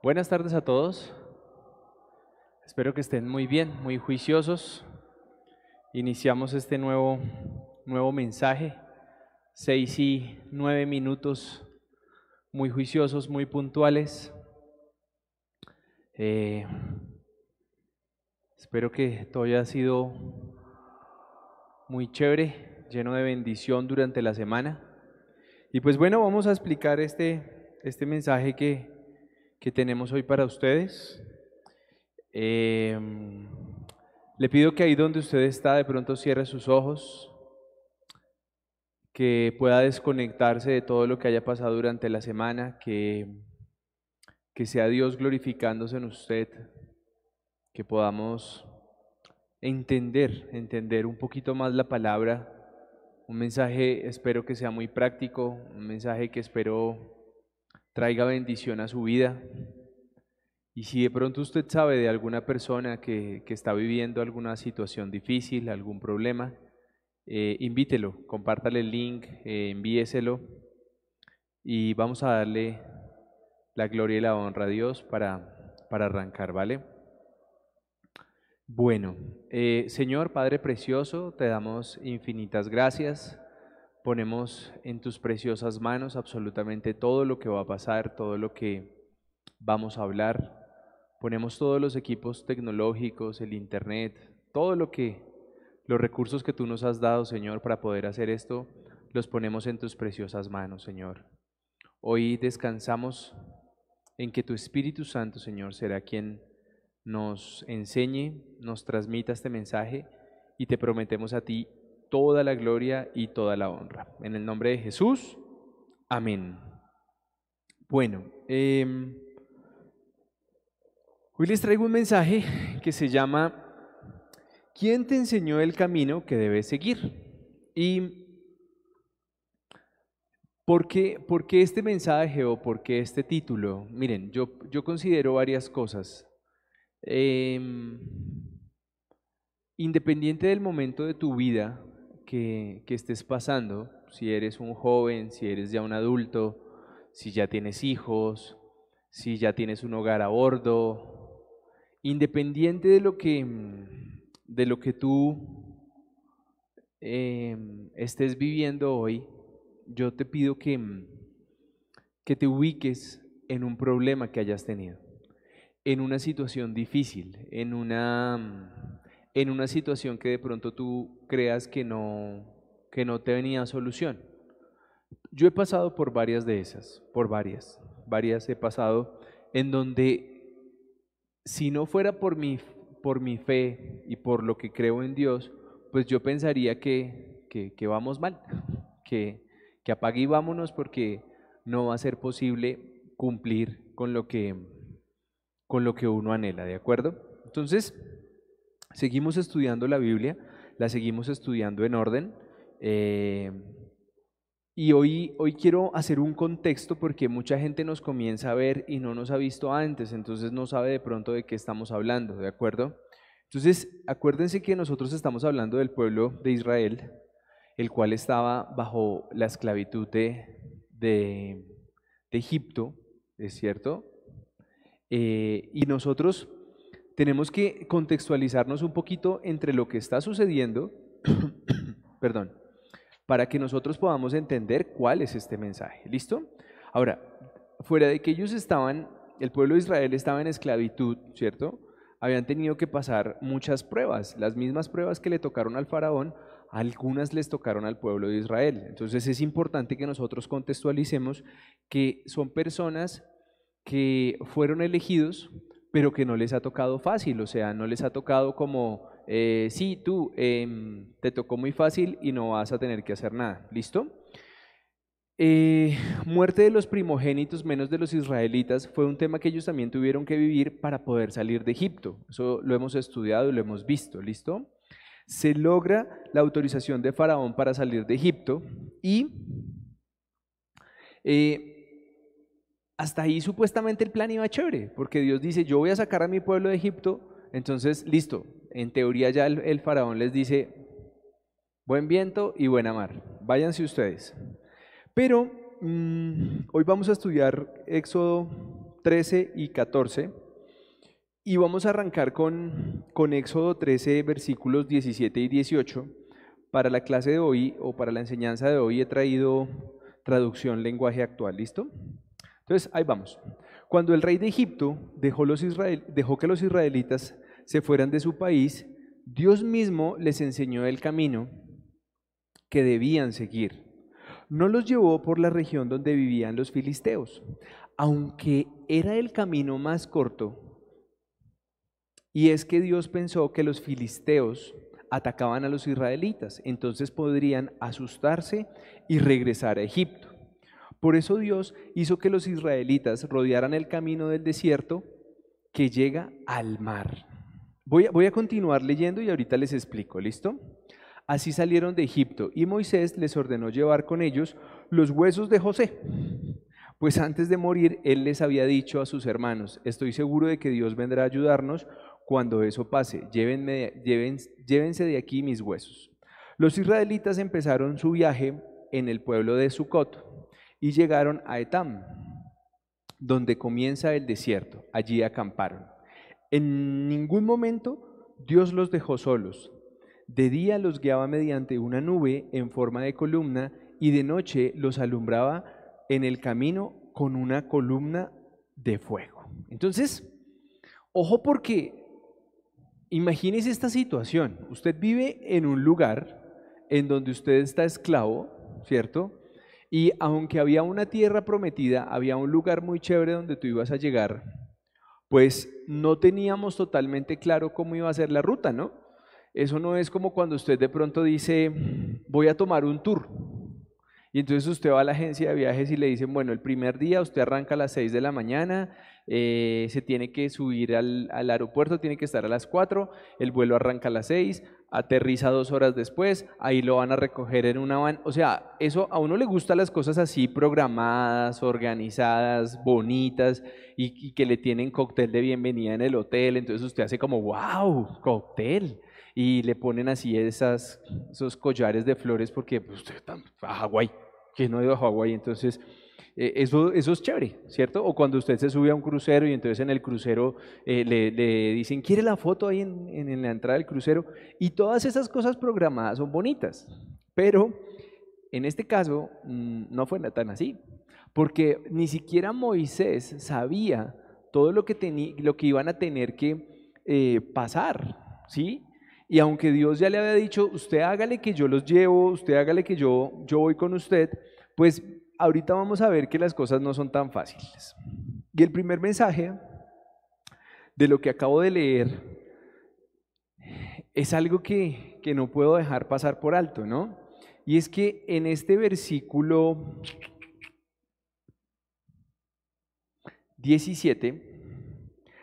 Buenas tardes a todos. Espero que estén muy bien, muy juiciosos. Iniciamos este nuevo, nuevo mensaje. Seis y nueve minutos, muy juiciosos, muy puntuales. Eh, espero que todo haya sido muy chévere, lleno de bendición durante la semana. Y pues bueno, vamos a explicar este, este mensaje que, que tenemos hoy para ustedes. Em, le pido que ahí donde usted está de pronto cierre sus ojos, que pueda desconectarse de todo lo que haya pasado durante la semana, que, que sea Dios glorificándose en usted, que podamos entender, entender un poquito más la palabra. Un mensaje espero que sea muy práctico, un mensaje que espero traiga bendición a su vida. Y si de pronto usted sabe de alguna persona que, está viviendo alguna situación difícil, algún problema, eh, invítelo, compártale el link, eh, envíeselo y vamos a darle la gloria y la honra a Dios para, para arrancar, ¿vale? Bueno, eh, Señor Padre Precioso, te damos infinitas gracias ponemos en tus preciosas manos absolutamente todo lo que va a pasar, todo lo que vamos a hablar. Ponemos todos los equipos tecnológicos, el internet, todo lo que los recursos que tú nos has dado, Señor, para poder hacer esto, los ponemos en tus preciosas manos, Señor. Hoy descansamos en que tu Espíritu Santo, Señor, será quien nos enseñe, nos transmita este mensaje y te prometemos a ti toda la gloria y toda la honra. En el nombre de Jesús, amén. Bueno, em, hoy les traigo un mensaje que se llama ¿Quién te enseñó el camino que debes seguir? Y ¿Por qué, ¿Por qué, este mensaje o por qué este título? Miren, yo, yo considero varias cosas. Em, independiente del momento de tu vida, que, estés pasando, si eres un joven, si eres ya un adulto, si ya tienes hijos, si ya tienes un hogar a bordo, independiente de lo que, de lo que tú em, estés viviendo hoy, yo te pido que, que te ubiques en un problema que hayas tenido, en una situación difícil, en una en una situación que de pronto tú creas que no, que no te venía solución. Yo he pasado por varias de esas, por varias, varias he pasado en donde si no fuera por mi, por mi fe y por lo que creo en Dios, pues yo pensaría que, que, vamos mal, que, que apague y vámonos porque no va a ser posible cumplir con lo que, con lo que uno anhela, ¿de acuerdo? Entonces, Seguimos estudiando la Biblia, la seguimos estudiando en orden. Eh, y hoy, hoy quiero hacer un contexto porque mucha gente nos comienza a ver y no nos ha visto antes, entonces no sabe de pronto de qué estamos hablando, ¿de acuerdo? Entonces, acuérdense que nosotros estamos hablando del pueblo de Israel, el cual estaba bajo la esclavitud de, de, Egipto, ¿es cierto? Eh, y nosotros tenemos que contextualizarnos un poquito entre lo que está sucediendo, perdón, para que nosotros podamos entender cuál es este mensaje. ¿Listo? Ahora, fuera de que ellos estaban, el pueblo de Israel estaba en esclavitud, ¿cierto? Habían tenido que pasar muchas pruebas, las mismas pruebas que le tocaron al faraón, algunas les tocaron al pueblo de Israel. Entonces es importante que nosotros contextualicemos que son personas que fueron elegidos pero que no les ha tocado fácil, o sea, no les ha tocado como, eh, sí, tú em, te tocó muy fácil y no vas a tener que hacer nada, ¿listo? Eh, muerte de los primogénitos menos de los israelitas fue un tema que ellos también tuvieron que vivir para poder salir de Egipto. Eso lo hemos estudiado y lo hemos visto, ¿listo? Se logra la autorización de Faraón para salir de Egipto y eh, hasta ahí supuestamente el plan iba chévere, porque Dios dice, yo voy a sacar a mi pueblo de Egipto, entonces listo, en teoría ya el, faraón les dice, buen viento y buena mar, váyanse ustedes. Pero mm, hoy vamos a estudiar Éxodo 13 y 14. Y vamos a arrancar con, con Éxodo 13, versículos 17 y 18. Para la clase de hoy o para la enseñanza de hoy he traído traducción lenguaje actual, ¿listo? Entonces, ahí vamos. Cuando el rey de Egipto dejó, que los israelitas se fueran de su país, Dios mismo les enseñó el camino que debían seguir. No los llevó por la región donde vivían los filisteos, aunque era el camino más corto. Y es que Dios pensó que los filisteos atacaban a los israelitas, entonces podrían asustarse y regresar a Egipto. Por eso Dios hizo que los israelitas rodearan el camino del desierto que llega al mar. Voy a, continuar leyendo y ahorita les explico, ¿listo? Así salieron de Egipto y Moisés les ordenó llevar con ellos los huesos de José. Pues antes de morir, él les había dicho a sus hermanos, estoy seguro de que Dios vendrá a ayudarnos cuando eso pase, llévense de aquí mis huesos. Los israelitas empezaron su viaje en el pueblo de Sucot y llegaron a Etam, donde comienza el desierto. Allí acamparon. En ningún momento Dios los dejó solos. De día los guiaba mediante una nube en forma de columna y de noche los alumbraba en el camino con una columna de fuego. Entonces, ojo porque imagínese esta situación. Usted vive en un lugar en donde usted está esclavo, ¿cierto? Y aunque había una tierra prometida, había un lugar muy chévere donde tú ibas a llegar, pues no teníamos totalmente claro cómo iba a ser la ruta, ¿no? Eso no es como cuando usted de pronto dice, voy a tomar un tour. Y entonces usted va a la agencia de viajes y le dicen, bueno, el primer día usted arranca a las 6 de la mañana, eh, se tiene que subir al, aeropuerto, tiene que estar a las 4, el vuelo arranca a las 6, aterriza dos horas después, ahí lo van a recoger en una van. O sea, eso a uno le gustan las cosas así programadas, organizadas, bonitas y, que le tienen cóctel de bienvenida en el hotel. Entonces usted hace como, wow, cóctel. Y le ponen así esas, esos collares de flores porque pues, usted está a Hawái, que no ha ido a Hawái. Entonces eh, eso, eso es chévere, ¿cierto? O cuando usted se sube a un crucero y entonces en el crucero eh, le, dicen, ¿quiere la foto ahí en, en, la entrada del crucero? Y todas esas cosas programadas son bonitas, pero en este caso mm, no fue tan así, porque ni siquiera Moisés sabía todo lo que, lo que iban a tener que eh, pasar, ¿sí? Y aunque Dios ya le había dicho, usted hágale que yo los llevo, usted hágale que yo, yo voy con usted, pues ahorita vamos a ver que las cosas no son tan fáciles. Y el primer mensaje de lo que acabo de leer es algo que, que no puedo dejar pasar por alto, ¿no? Y es que en este versículo 17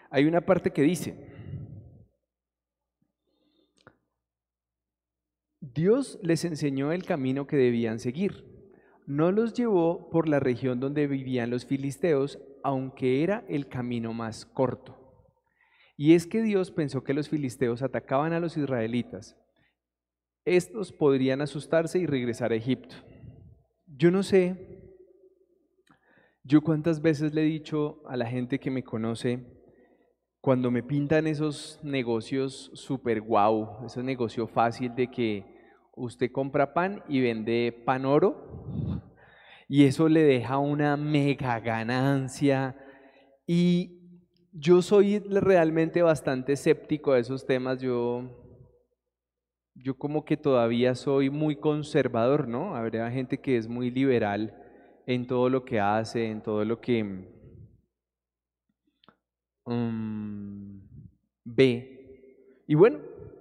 hay una parte que dice, Dios les enseñó el camino que debían seguir no los llevó por la región donde vivían los filisteos, aunque era el camino más corto. Y es que Dios pensó que los filisteos atacaban a los israelitas. Estos podrían asustarse y regresar a Egipto. Yo no sé, yo cuántas veces le he dicho a la gente que me conoce, cuando me pintan esos negocios super guau, ese negocio fácil de que usted compra pan y vende pan oro y eso le deja una mega ganancia y yo soy realmente bastante escéptico a esos temas, yo, yo como que todavía soy muy conservador, ¿no? Habría gente que es muy liberal en todo lo que hace, en todo lo que um, ve. Y bueno,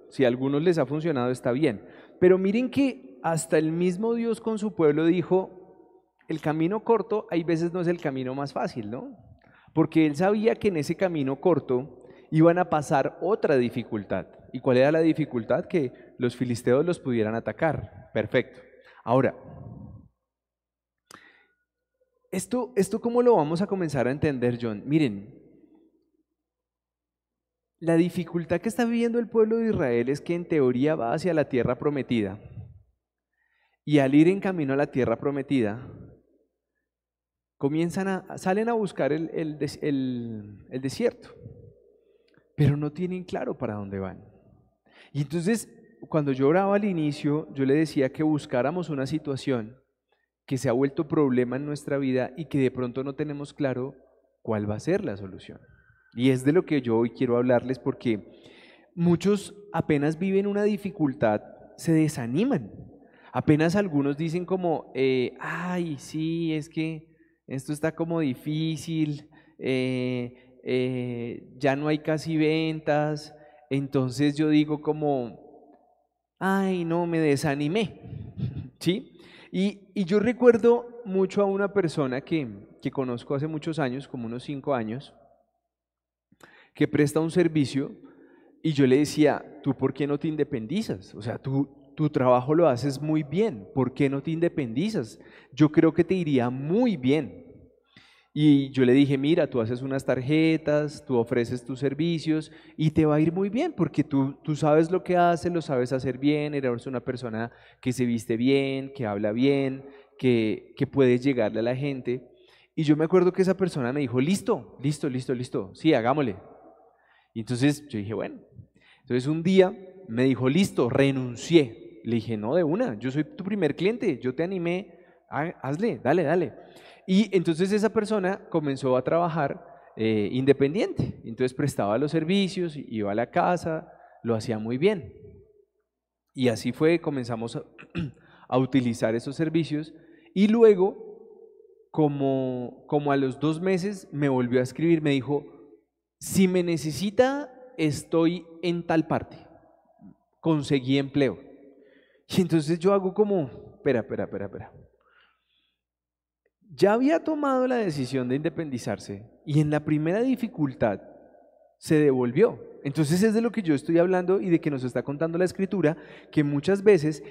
si a algunos les ha funcionado está bien. Pero miren que hasta el mismo Dios con su pueblo dijo, el camino corto hay veces no es el camino más fácil, ¿no? Porque él sabía que en ese camino corto iban a pasar otra dificultad. ¿Y cuál era la dificultad? Que los filisteos los pudieran atacar. Perfecto. Ahora, esto, esto cómo lo vamos a comenzar a entender, John? Miren, la dificultad que está viviendo el pueblo de Israel es que en teoría va hacia la tierra prometida. Y al ir en camino a la tierra prometida, comienzan a, salen a buscar el, el desierto, pero no tienen claro para dónde van. Y entonces, cuando yo oraba al inicio, yo le decía que buscáramos una situación que se ha vuelto problema en nuestra vida y que de pronto no tenemos claro cuál va a ser la solución. Y es de lo que yo hoy quiero hablarles porque muchos apenas viven una dificultad, se desaniman. Apenas algunos dicen como, eh, ay, sí, es que esto está como difícil, eh, eh, ya no hay casi ventas, entonces yo digo como, ay, no, me desanimé, ¿sí? Y, yo recuerdo mucho a una persona que, que conozco hace muchos años, como unos cinco años, que presta un servicio y yo le decía, ¿tú por qué no te independizas? O sea, tú, tu trabajo lo haces muy bien, ¿por qué no te independizas? Yo creo que te iría muy bien. Y yo le dije, mira, tú haces unas tarjetas, tú ofreces tus servicios y te va a ir muy bien porque tú, tú sabes lo que haces, lo sabes hacer bien, eres una persona que se viste bien, que habla bien, que, que puedes llegarle a la gente. Y yo me acuerdo que esa persona me dijo, listo, listo, listo, listo, sí, hagámosle. Y entonces yo dije, bueno, entonces un día me dijo, listo, renuncié. Le dije, no, de una, yo soy tu primer cliente, yo te animé, hazle, dale, dale. Y entonces esa persona comenzó a trabajar eh, independiente. Entonces prestaba los servicios, iba a la casa, lo hacía muy bien. Y así fue, comenzamos a, utilizar esos servicios. Y luego, como, como a los dos meses, me volvió a escribir, me dijo, si me necesita, estoy en tal parte. Conseguí empleo. Y entonces yo hago como, espera, espera, espera, espera ya había tomado la decisión de independizarse y en la primera dificultad se devolvió. Entonces es de lo que yo estoy hablando y de que nos está contando la escritura, que muchas veces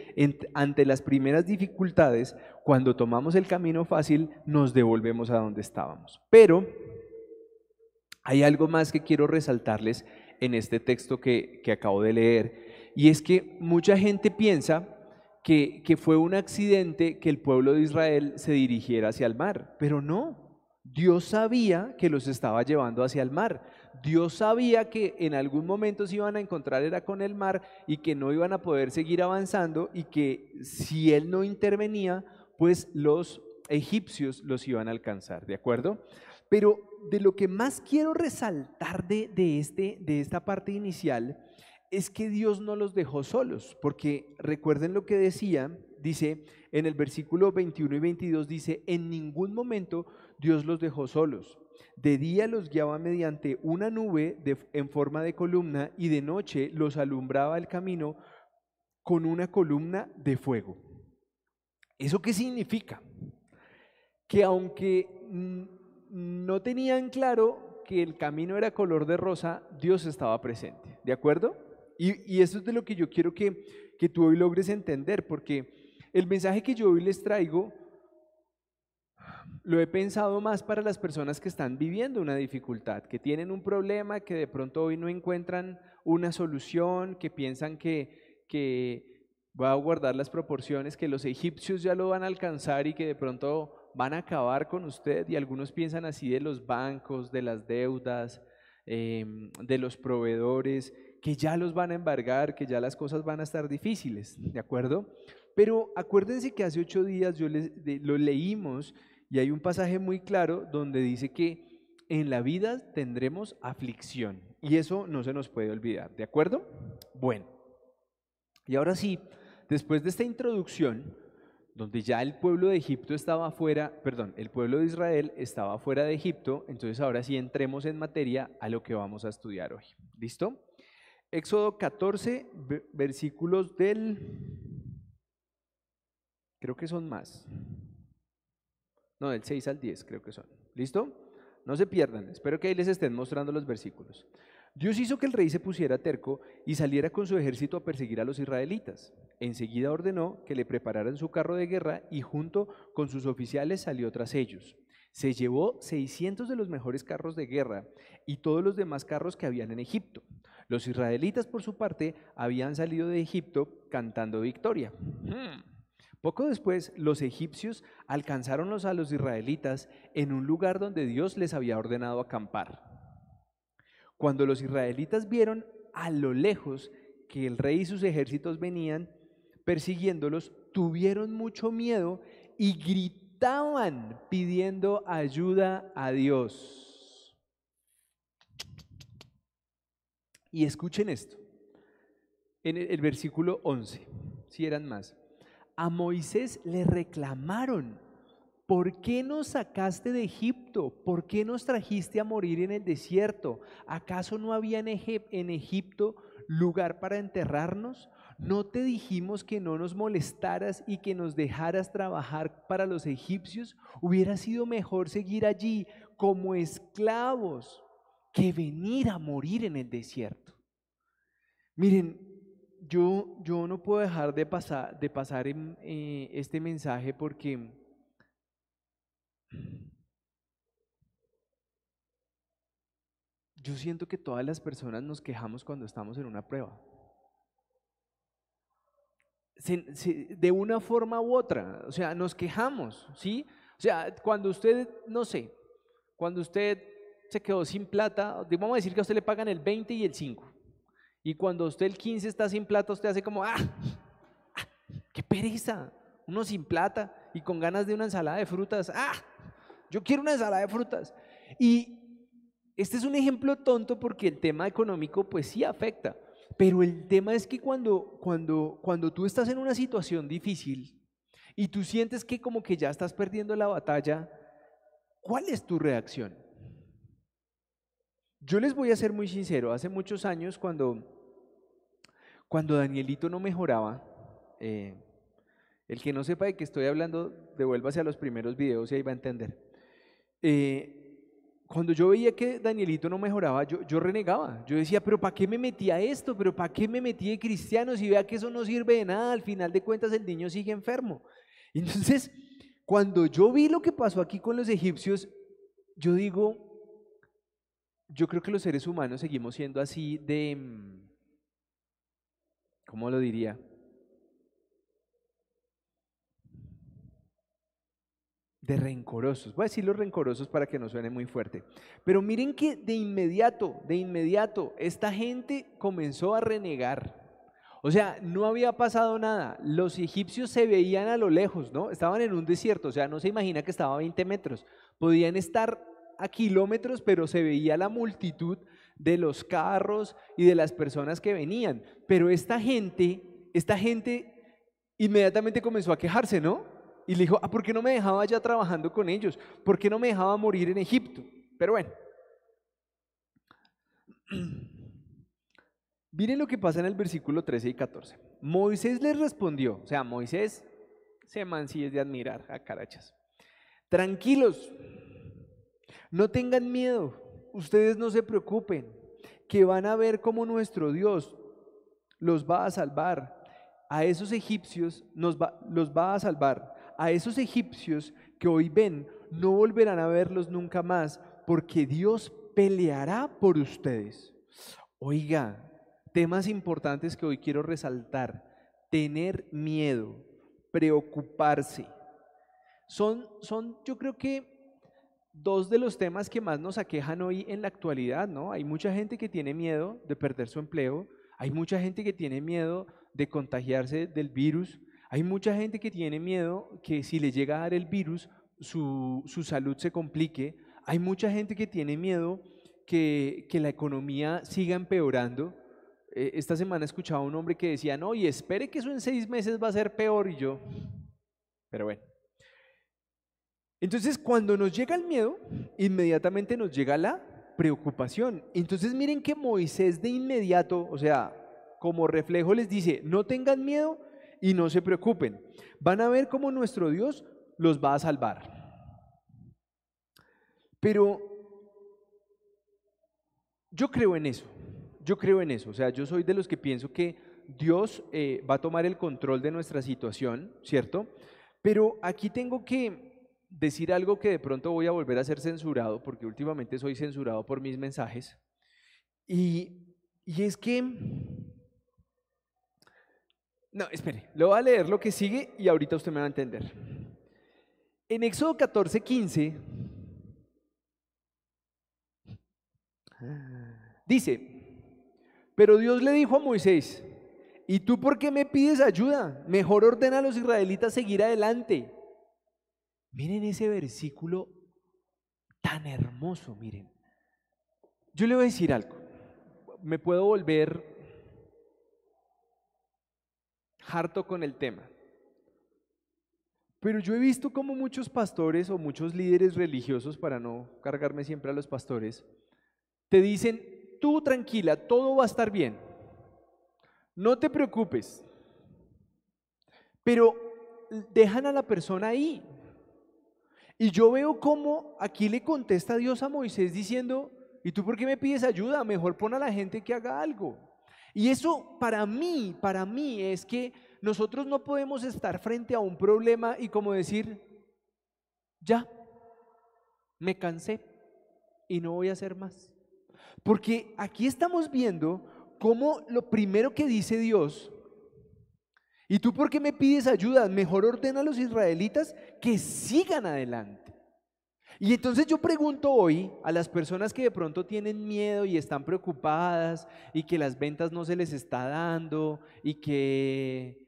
ante las primeras dificultades, cuando tomamos el camino fácil, nos devolvemos a donde estábamos. Pero hay algo más que quiero resaltarles en este texto que, que acabo de leer, y es que mucha gente piensa que, fue un accidente que el pueblo de Israel se dirigiera hacia el mar, pero no. Dios sabía que los estaba llevando hacia el mar. Dios sabía que en algún momento se iban a encontrar era con el mar y que no iban a poder seguir avanzando y que si él no intervenía, pues los egipcios los iban a alcanzar, ¿de acuerdo? Pero de lo que más quiero resaltar de, de, este, de esta parte inicial es que Dios no los dejó solos, porque recuerden lo que decía, dice en el versículo 21 y 22, dice, en ningún momento Dios los dejó solos. De día los guiaba mediante una nube en forma de columna y de noche los alumbraba el camino con una columna de fuego. ¿Eso qué significa? Que aunque no tenían claro que el camino era color de rosa, Dios estaba presente. ¿De acuerdo? Y, eso es de lo que yo quiero que, que tú hoy logres entender, porque el mensaje que yo hoy les traigo lo he pensado más para las personas que están viviendo una dificultad, que tienen un problema, que de pronto hoy no encuentran una solución, que piensan que, que va a guardar las proporciones, que los egipcios ya lo van a alcanzar y que de pronto van a acabar con usted. Y algunos piensan así de los bancos, de las deudas, em, de los proveedores que ya los van a embargar, que ya las cosas van a estar difíciles, ¿de acuerdo? Pero acuérdense que hace ocho días yo les, lo leímos y hay un pasaje muy claro donde dice que en la vida tendremos aflicción y eso no se nos puede olvidar, ¿de acuerdo? Bueno, y ahora sí, después de esta introducción, donde ya el pueblo de Egipto estaba fuera, perdón, el pueblo de Israel estaba fuera de Egipto, entonces ahora sí entremos en materia a lo que vamos a estudiar hoy. ¿Listo? Éxodo 14, versículos del... Creo que son más. No, del 6 al 10 creo que son. ¿Listo? No se pierdan, espero que ahí les estén mostrando los versículos. Dios hizo que el rey se pusiera terco y saliera con su ejército a perseguir a los israelitas. Enseguida ordenó que le prepararan su carro de guerra y junto con sus oficiales salió tras ellos. Se llevó 600 de los mejores carros de guerra y todos los demás carros que habían en Egipto. Los israelitas, por su parte, habían salido de Egipto cantando victoria. Hmm. Poco después, los egipcios alcanzaron a los israelitas en un lugar donde Dios les había ordenado acampar. Cuando los israelitas vieron a lo lejos que el rey y sus ejércitos venían persiguiéndolos, tuvieron mucho miedo y gritaban pidiendo ayuda a Dios. Y escuchen esto, en el, versículo 11, si eran más a Moisés le reclamaron, ¿por qué nos sacaste de Egipto? ¿Por qué nos trajiste a morir en el desierto? ¿Acaso no había en, Egipto lugar para enterrarnos? ¿No te dijimos que no nos molestaras y que nos dejaras trabajar para los egipcios? Hubiera sido mejor seguir allí como esclavos que venir a morir en el desierto. Miren, yo, yo no puedo dejar de pasar, de pasar eh, este mensaje porque yo siento que todas las personas nos quejamos cuando estamos en una prueba. de una forma u otra, o sea, nos quejamos, ¿sí? O sea, cuando usted, no sé, cuando usted se quedó sin plata, vamos a decir que a usted le pagan el 20 y el 5. Y cuando usted el 15 está sin plata, usted hace como, ¡ah! ¡ah! ¡Qué pereza! Uno sin plata y con ganas de una ensalada de frutas. ¡Ah! Yo quiero una ensalada de frutas. Y este es un ejemplo tonto porque el tema económico pues sí afecta. Pero el tema es que cuando, cuando, cuando tú estás en una situación difícil y tú sientes que como que ya estás perdiendo la batalla, ¿cuál es tu reacción? Yo les voy a ser muy sincero, hace muchos años cuando cuando Danielito no mejoraba, eh, el que no sepa de qué estoy hablando, devuélvase a los primeros videos y ahí va a entender. Eh, cuando yo veía que Danielito no mejoraba, yo, yo renegaba. Yo decía, pero ¿para qué me metí a esto? ¿Pero para qué me metí de cristiano? Si vea que eso no sirve de nada, al final de cuentas el niño sigue enfermo. Entonces, cuando yo vi lo que pasó aquí con los egipcios, yo digo, yo creo que los seres humanos seguimos siendo así de mm, ¿cómo lo diría? De rencorosos. Voy a decir los rencorosos para que no suene muy fuerte. Pero miren que de inmediato, de inmediato, esta gente comenzó a renegar. O sea, no había pasado nada. Los egipcios se veían a lo lejos, ¿no? Estaban en un desierto, o sea, no se imagina que estaba a 20 metros. Podían estar a kilómetros, pero se veía la multitud de los carros y de las personas que venían. Pero esta gente, esta gente inmediatamente comenzó a quejarse, ¿no? Y le dijo, ah, ¿por qué no me dejaba ya trabajando con ellos? ¿Por qué no me dejaba morir en Egipto? Pero bueno. Miren lo que pasa en el versículo 13 y 14. Moisés les respondió, o sea, Moisés se man es de admirar a carachas. Tranquilos, no tengan miedo, ustedes no se preocupen, que van a ver cómo nuestro Dios los va a salvar. A esos egipcios nos los va a salvar. A esos egipcios que hoy ven, no volverán a verlos nunca más, porque Dios peleará por ustedes. Oiga, temas importantes que hoy quiero resaltar. Tener miedo, preocuparse. Son, son yo creo que dos de los temas que más nos aquejan hoy en la actualidad, ¿no? Hay mucha gente que tiene miedo de perder su empleo, hay mucha gente que tiene miedo de contagiarse del virus, hay mucha gente que tiene miedo que si le llega a dar el virus, su, salud se complique, hay mucha gente que tiene miedo que, que la economía siga empeorando. Eh, esta semana escuchaba a un hombre que decía, no, y espere que eso en seis meses va a ser peor, y yo, pero bueno. Entonces, cuando nos llega el miedo, inmediatamente nos llega la preocupación. Entonces, miren que Moisés de inmediato, o sea, como reflejo les dice, no tengan miedo y no se preocupen. Van a ver cómo nuestro Dios los va a salvar. Pero yo creo en eso, yo creo en eso. O sea, yo soy de los que pienso que Dios eh, va a tomar el control de nuestra situación, ¿cierto? Pero aquí tengo que decir algo que de pronto voy a volver a ser censurado, porque últimamente soy censurado por mis mensajes. Y, y es que No, espere, lo voy a leer lo que sigue y ahorita usted me va a entender. En Éxodo 14, 15, dice, pero Dios le dijo a Moisés, ¿y tú por qué me pides ayuda? Mejor ordena a los israelitas seguir adelante. Miren ese versículo tan hermoso, miren. Yo le voy a decir algo. Me puedo volver harto con el tema. Pero yo he visto como muchos pastores o muchos líderes religiosos, para no cargarme siempre a los pastores, te dicen, tú tranquila, todo va a estar bien. No te preocupes. Pero dejan a la persona ahí. Y yo veo cómo aquí le contesta Dios a Moisés diciendo, ¿y tú por qué me pides ayuda? Mejor pon a la gente que haga algo. Y eso para mí, para mí es que nosotros no podemos estar frente a un problema y como decir, ya, me cansé y no voy a hacer más. Porque aquí estamos viendo cómo lo primero que dice Dios, ¿y tú por qué me pides ayuda? Mejor ordena a los israelitas que sigan adelante. Y entonces yo pregunto hoy a las personas que de pronto tienen miedo y están preocupadas y que las ventas no se les está dando y que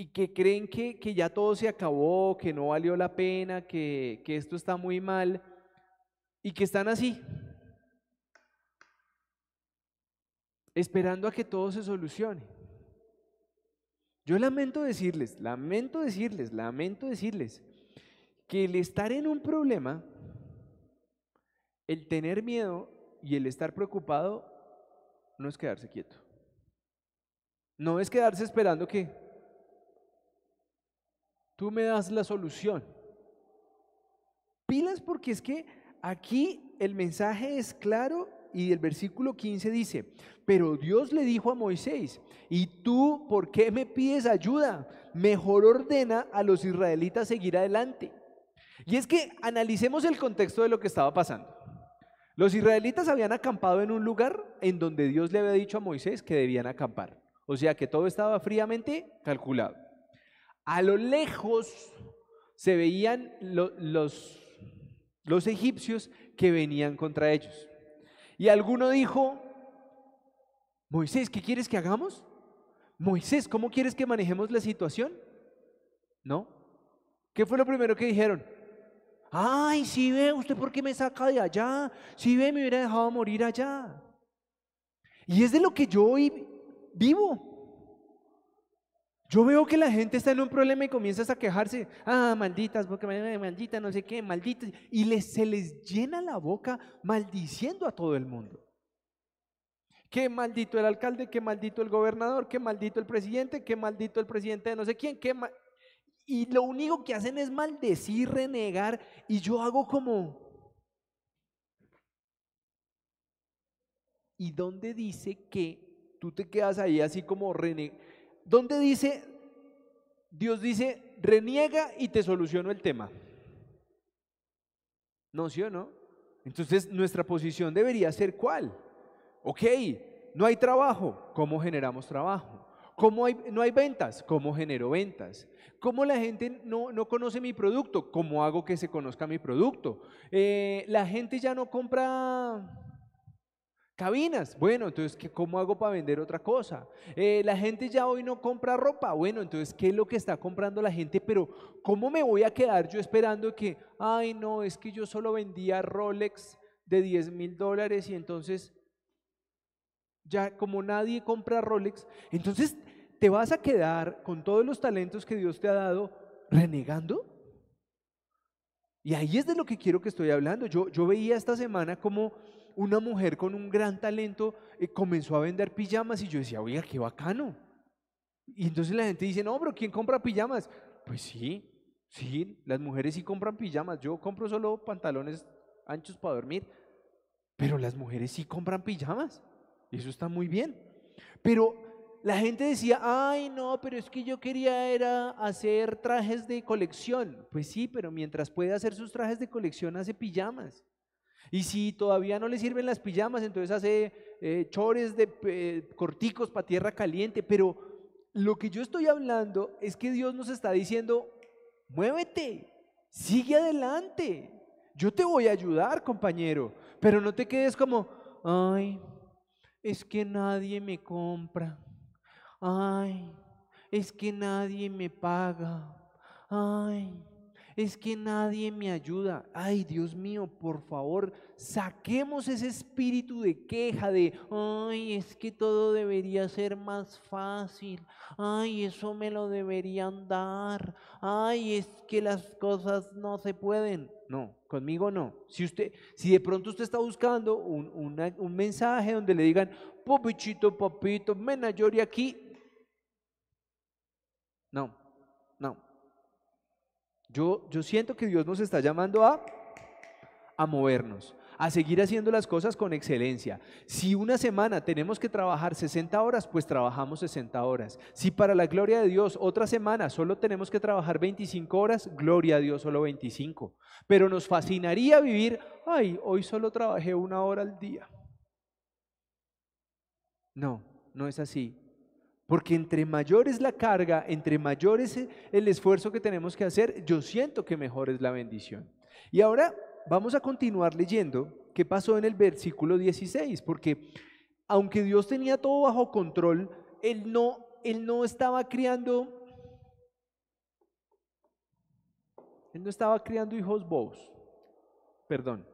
y que creen que, ya todo se acabó, que no valió la pena, que, que esto está muy mal y que están así, esperando a que todo se solucione. Yo lamento decirles, lamento decirles, lamento decirles que el estar en un problema, el tener miedo y el estar preocupado no es quedarse quieto. No es quedarse esperando que tú me das la solución. Pilas porque es que aquí el mensaje es claro y el versículo 15 dice, pero Dios le dijo a Moisés, ¿y tú por qué me pides ayuda? Mejor ordena a los israelitas seguir adelante. Y es que analicemos el contexto de lo que estaba pasando. Los israelitas habían acampado en un lugar en donde Dios le había dicho a Moisés que debían acampar. O sea que todo estaba fríamente calculado. A lo lejos se veían los, los egipcios que venían contra ellos. Y alguno dijo, Moisés, ¿qué quieres que hagamos? Moisés, ¿cómo quieres que manejemos la situación? ¿No? ¿Qué fue lo primero que dijeron? Ay, si ve, ¿usted por qué me saca de allá? Si ve, me hubiera dejado morir allá. Y es de lo que yo hoy vivo. Yo veo que la gente está en un problema y comienzas a quejarse, ah, malditas, porque maldita, no sé qué, malditas, y se les llena la boca maldiciendo a todo el mundo. Qué maldito el alcalde, qué maldito el gobernador, qué maldito el presidente, qué maldito el presidente de no sé quién, qué y lo único que hacen es maldecir, renegar, y yo hago como... ¿Y dónde dice que tú te quedas ahí así como renegar? ¿Dónde dice, Dios dice, reniega y te soluciono el tema? ¿No, sí o no? Entonces nuestra posición debería ser cuál? Ok, no hay trabajo, ¿cómo generamos trabajo? ¿Cómo hay, no hay ventas? ¿Cómo genero ventas? ¿Cómo la gente no, no, conoce mi producto? ¿Cómo hago que se conozca mi producto? Eh, la gente ya no compra Cabinas, bueno, entonces, ¿cómo hago para vender otra cosa? Eh, la gente ya hoy no compra ropa, bueno, entonces, ¿qué es lo que está comprando la gente? Pero, ¿cómo me voy a quedar yo esperando que, ay, no, es que yo solo vendía Rolex de 10 mil dólares y entonces, ya como nadie compra Rolex, entonces, ¿te vas a quedar con todos los talentos que Dios te ha dado renegando? Y ahí es de lo que quiero que estoy hablando. Yo, yo veía esta semana como una mujer con un gran talento eh, comenzó a vender pijamas y yo decía, oiga, qué bacano. Y entonces la gente dice, no, pero ¿quién compra pijamas? Pues sí, sí, las mujeres sí compran pijamas. Yo compro solo pantalones anchos para dormir, pero las mujeres sí compran pijamas. Y eso está muy bien. Pero la gente decía, ay, no, pero es que yo quería era hacer trajes de colección. Pues sí, pero mientras puede hacer sus trajes de colección, hace pijamas. Y si todavía no le sirven las pijamas, entonces hace eh, chores de eh, corticos para tierra caliente, pero lo que yo estoy hablando es que Dios nos está diciendo, muévete, sigue adelante. Yo te voy a ayudar, compañero, pero no te quedes como, ay, es que nadie me compra. Ay, es que nadie me paga. Ay, es que nadie me ayuda. Ay, Dios mío, por favor, saquemos ese espíritu de queja, de, ay, es que todo debería ser más fácil. Ay, eso me lo deberían dar. Ay, es que las cosas no se pueden. No, conmigo no. Si usted, si de pronto usted está buscando un, un mensaje donde le digan, papichito, papito, mena, llore aquí. No, no. Yo, yo siento que Dios nos está llamando a, a movernos, a seguir haciendo las cosas con excelencia. Si una semana tenemos que trabajar 60 horas, pues trabajamos 60 horas. Si para la gloria de Dios otra semana solo tenemos que trabajar 25 horas, gloria a Dios solo 25. Pero nos fascinaría vivir, ay, hoy solo trabajé una hora al día. No, no es así. Porque entre mayor es la carga, entre mayor es el esfuerzo que tenemos que hacer, yo siento que mejor es la bendición. Y ahora vamos a continuar leyendo qué pasó en el versículo 16, porque aunque Dios tenía todo bajo control, Él no, él no estaba criando, Él no estaba criando hijos bobos, perdón.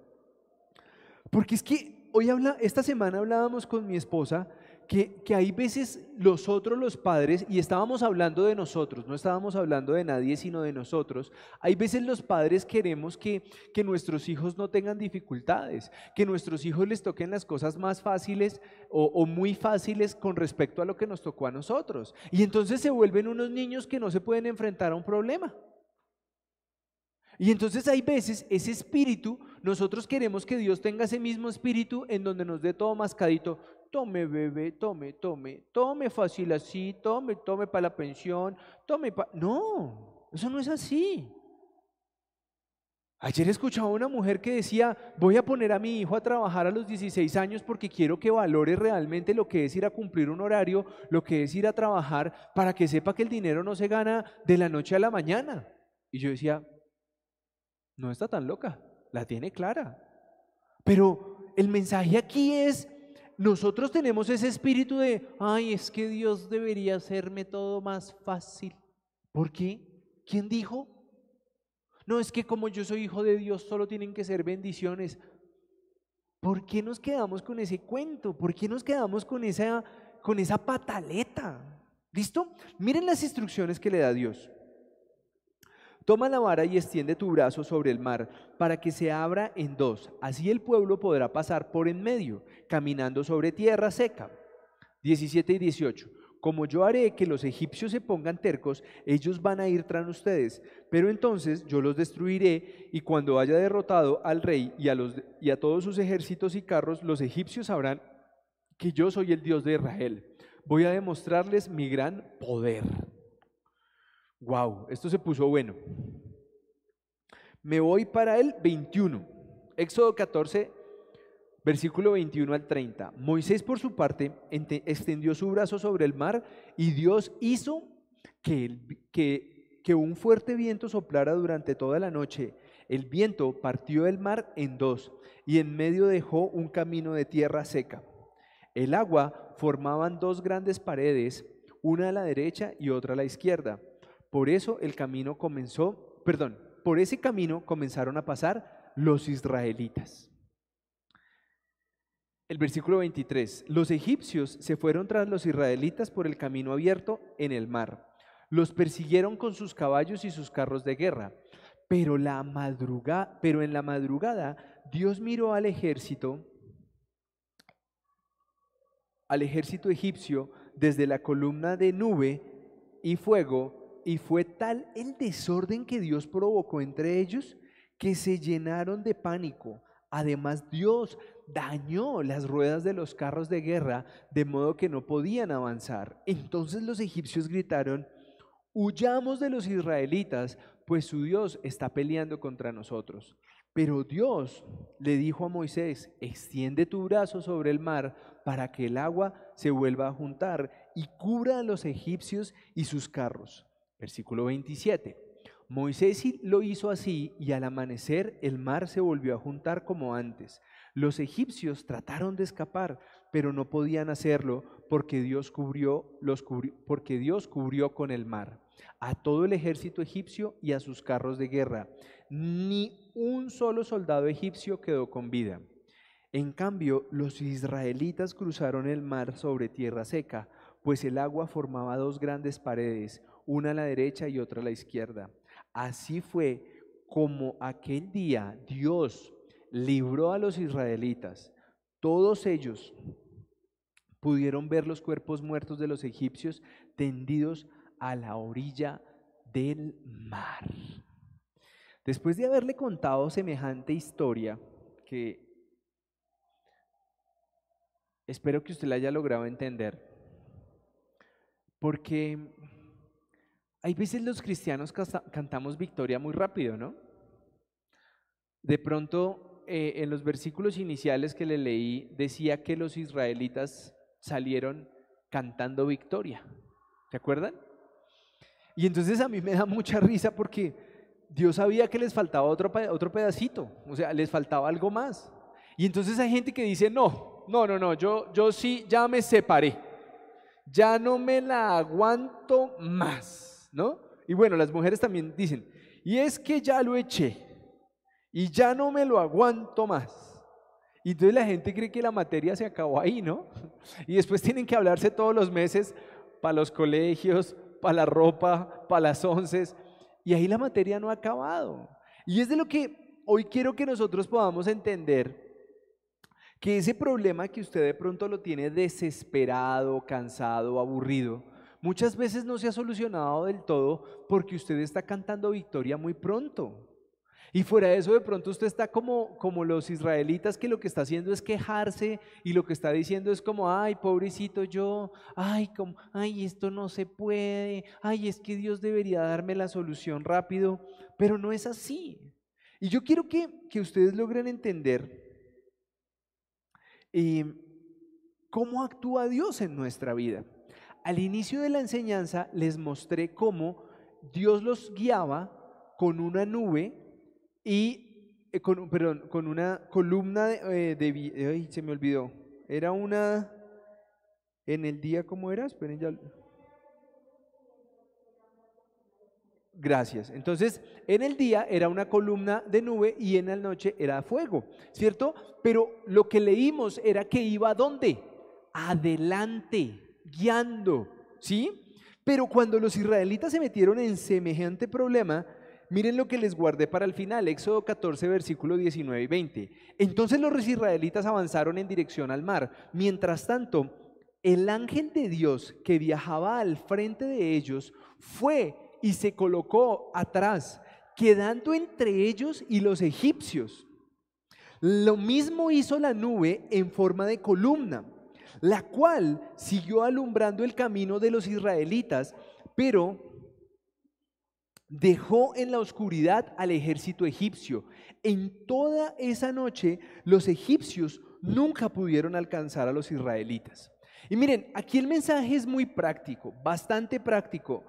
Porque es que hoy habla, esta semana hablábamos con mi esposa que, hay veces nosotros los padres, y estábamos hablando de nosotros, no estábamos hablando de nadie sino de nosotros, hay veces los padres queremos que, que nuestros hijos no tengan dificultades, que nuestros hijos les toquen las cosas más fáciles o, o muy fáciles con respecto a lo que nos tocó a nosotros. Y entonces se vuelven unos niños que no se pueden enfrentar a un problema. Y entonces hay veces ese espíritu, nosotros queremos que Dios tenga ese mismo espíritu en donde nos dé todo mascadito tome bebé, tome, tome, tome fácil así, tome, tome para la pensión, tome para... No, eso no es así. Ayer escuchaba una mujer que decía, voy a poner a mi hijo a trabajar a los 16 años porque quiero que valore realmente lo que es ir a cumplir un horario, lo que es ir a trabajar, para que sepa que el dinero no se gana de la noche a la mañana. Y yo decía, no está tan loca, la tiene clara. Pero el mensaje aquí es, nosotros tenemos ese espíritu de, ay, es que Dios debería hacerme todo más fácil. ¿Por qué? ¿Quién dijo? No, es que como yo soy hijo de Dios, solo tienen que ser bendiciones. ¿Por qué nos quedamos con ese cuento? ¿Por qué nos quedamos con esa, con esa pataleta? ¿Listo? Miren las instrucciones que le da Dios. Toma la vara y extiende tu brazo sobre el mar para que se abra en dos. Así el pueblo podrá pasar por en medio, caminando sobre tierra seca. 17 y 18. Como yo haré que los egipcios se pongan tercos, ellos van a ir tras ustedes. Pero entonces yo los destruiré y cuando haya derrotado al rey y a, los, y a todos sus ejércitos y carros, los egipcios sabrán que yo soy el Dios de Israel. Voy a demostrarles mi gran poder. Wow, esto se puso bueno. Me voy para el 21. Éxodo 14, versículo 21 al 30. Moisés por su parte extendió su brazo sobre el mar y Dios hizo que, un fuerte viento soplara durante toda la noche. El viento partió el mar en dos y en medio dejó un camino de tierra seca. El agua formaban dos grandes paredes, una a la derecha y otra a la izquierda por eso el camino comenzó, perdón, por ese camino comenzaron a pasar los israelitas. El versículo 23, los egipcios se fueron tras los israelitas por el camino abierto en el mar. Los persiguieron con sus caballos y sus carros de guerra. Pero, la pero en la madrugada Dios miró al ejército, al ejército egipcio desde la columna de nube y fuego y fue tal el desorden que Dios provocó entre ellos que se llenaron de pánico. Además, Dios dañó las ruedas de los carros de guerra de modo que no podían avanzar. Entonces los egipcios gritaron, huyamos de los israelitas, pues su Dios está peleando contra nosotros. Pero Dios le dijo a Moisés, extiende tu brazo sobre el mar para que el agua se vuelva a juntar y cubra a los egipcios y sus carros. Versículo 27. Moisés lo hizo así y al amanecer el mar se volvió a juntar como antes. Los egipcios trataron de escapar, pero no podían hacerlo porque Dios cubrió, los porque Dios cubrió con el mar a todo el ejército egipcio y a sus carros de guerra. Ni un solo soldado egipcio quedó con vida. En cambio, los israelitas cruzaron el mar sobre tierra seca, pues el agua formaba dos grandes paredes, una a la derecha y otra a la izquierda. Así fue como aquel día Dios libró a los israelitas. Todos ellos pudieron ver los cuerpos muertos de los egipcios tendidos a la orilla del mar. Después de haberle contado semejante historia, que espero que usted la haya logrado entender, porque hay veces los cristianos cantamos victoria muy rápido, ¿no? De pronto, eh, en los versículos iniciales que le leí, decía que los israelitas salieron cantando victoria. ¿Se acuerdan? Y entonces a mí me da mucha risa porque Dios sabía que les faltaba otro, otro pedacito, o sea, les faltaba algo más. Y entonces hay gente que dice, no, no, no, no, yo, yo sí ya me separé, ya no me la aguanto más, ¿no? Y bueno, las mujeres también dicen, y es que ya lo eché y ya no me lo aguanto más. Y entonces la gente cree que la materia se acabó ahí, ¿no? Y después tienen que hablarse todos los meses para los colegios, para la ropa, para las once. Y ahí la materia no ha acabado. Y es de lo que hoy quiero que nosotros podamos entender que ese problema que usted de pronto lo tiene desesperado, cansado, aburrido, muchas veces no se ha solucionado del todo porque usted está cantando victoria muy pronto. Y fuera de eso, de pronto usted está como, como los israelitas que lo que está haciendo es quejarse y lo que está diciendo es como, ay, pobrecito yo, ay, como, ay, esto no se puede, ay, es que Dios debería darme la solución rápido, pero no es así. Y yo quiero que, que ustedes logren entender eh, cómo actúa Dios en nuestra vida. Al inicio de la enseñanza les mostré cómo Dios los guiaba con una nube y eh, con, perdón, con una columna de, eh, ay, se me olvidó, era una, en el día, ¿cómo era? Esperen ya. Gracias. Entonces, en el día era una columna de nube y en la noche era fuego, ¿cierto? Pero lo que leímos era que iba a dónde? Adelante, guiando, ¿sí? Pero cuando los israelitas se metieron en semejante problema, Miren lo que les guardé para el final, Éxodo 14, versículo 19 y 20. Entonces los israelitas avanzaron en dirección al mar. Mientras tanto, el ángel de Dios que viajaba al frente de ellos fue y se colocó atrás, quedando entre ellos y los egipcios. Lo mismo hizo la nube en forma de columna, la cual siguió alumbrando el camino de los israelitas, pero dejó en la oscuridad al ejército egipcio. En toda esa noche los egipcios nunca pudieron alcanzar a los israelitas. Y miren, aquí el mensaje es muy práctico, bastante práctico.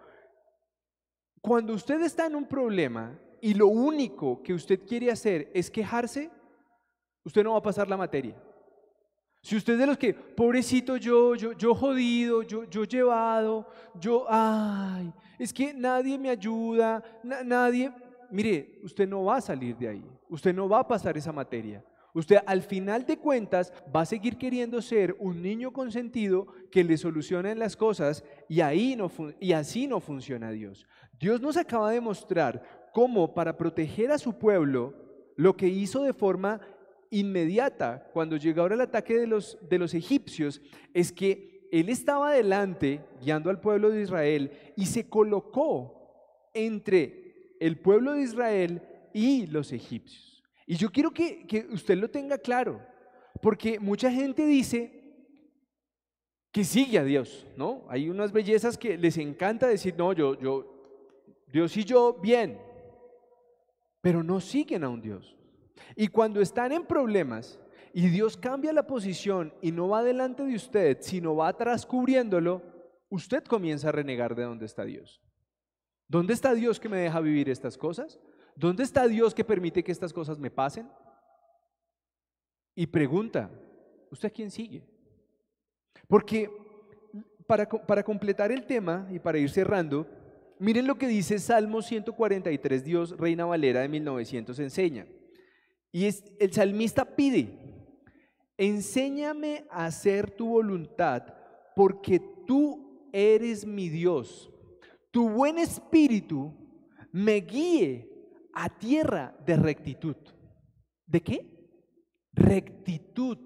Cuando usted está en un problema y lo único que usted quiere hacer es quejarse, usted no va a pasar la materia. Si usted es de los que, pobrecito yo, yo, yo jodido, yo, yo llevado, yo, ay, es que nadie me ayuda, nadie, mire, usted no va a salir de ahí, usted no va a pasar esa materia. Usted al final de cuentas va a seguir queriendo ser un niño consentido que le solucione las cosas y, ahí no y así no funciona Dios. Dios nos acaba de mostrar cómo para proteger a su pueblo, lo que hizo de forma inmediata cuando llegó el ataque de los, de los egipcios es que él estaba adelante guiando al pueblo de Israel y se colocó entre el pueblo de Israel y los egipcios. Y yo quiero que, que usted lo tenga claro, porque mucha gente dice que sigue a Dios, ¿no? Hay unas bellezas que les encanta decir, no, yo, yo, Dios y yo, bien, pero no siguen a un Dios. Y cuando están en problemas y Dios cambia la posición y no va delante de usted, sino va atrás cubriéndolo, usted comienza a renegar de dónde está Dios. ¿Dónde está Dios que me deja vivir estas cosas? ¿Dónde está Dios que permite que estas cosas me pasen? Y pregunta, ¿usted quién sigue? Porque para, para completar el tema y para ir cerrando, miren lo que dice Salmo 143, Dios Reina Valera de 1900 enseña. Y el salmista pide, enséñame a hacer tu voluntad, porque tú eres mi Dios. Tu buen espíritu me guíe a tierra de rectitud. ¿De qué? Rectitud.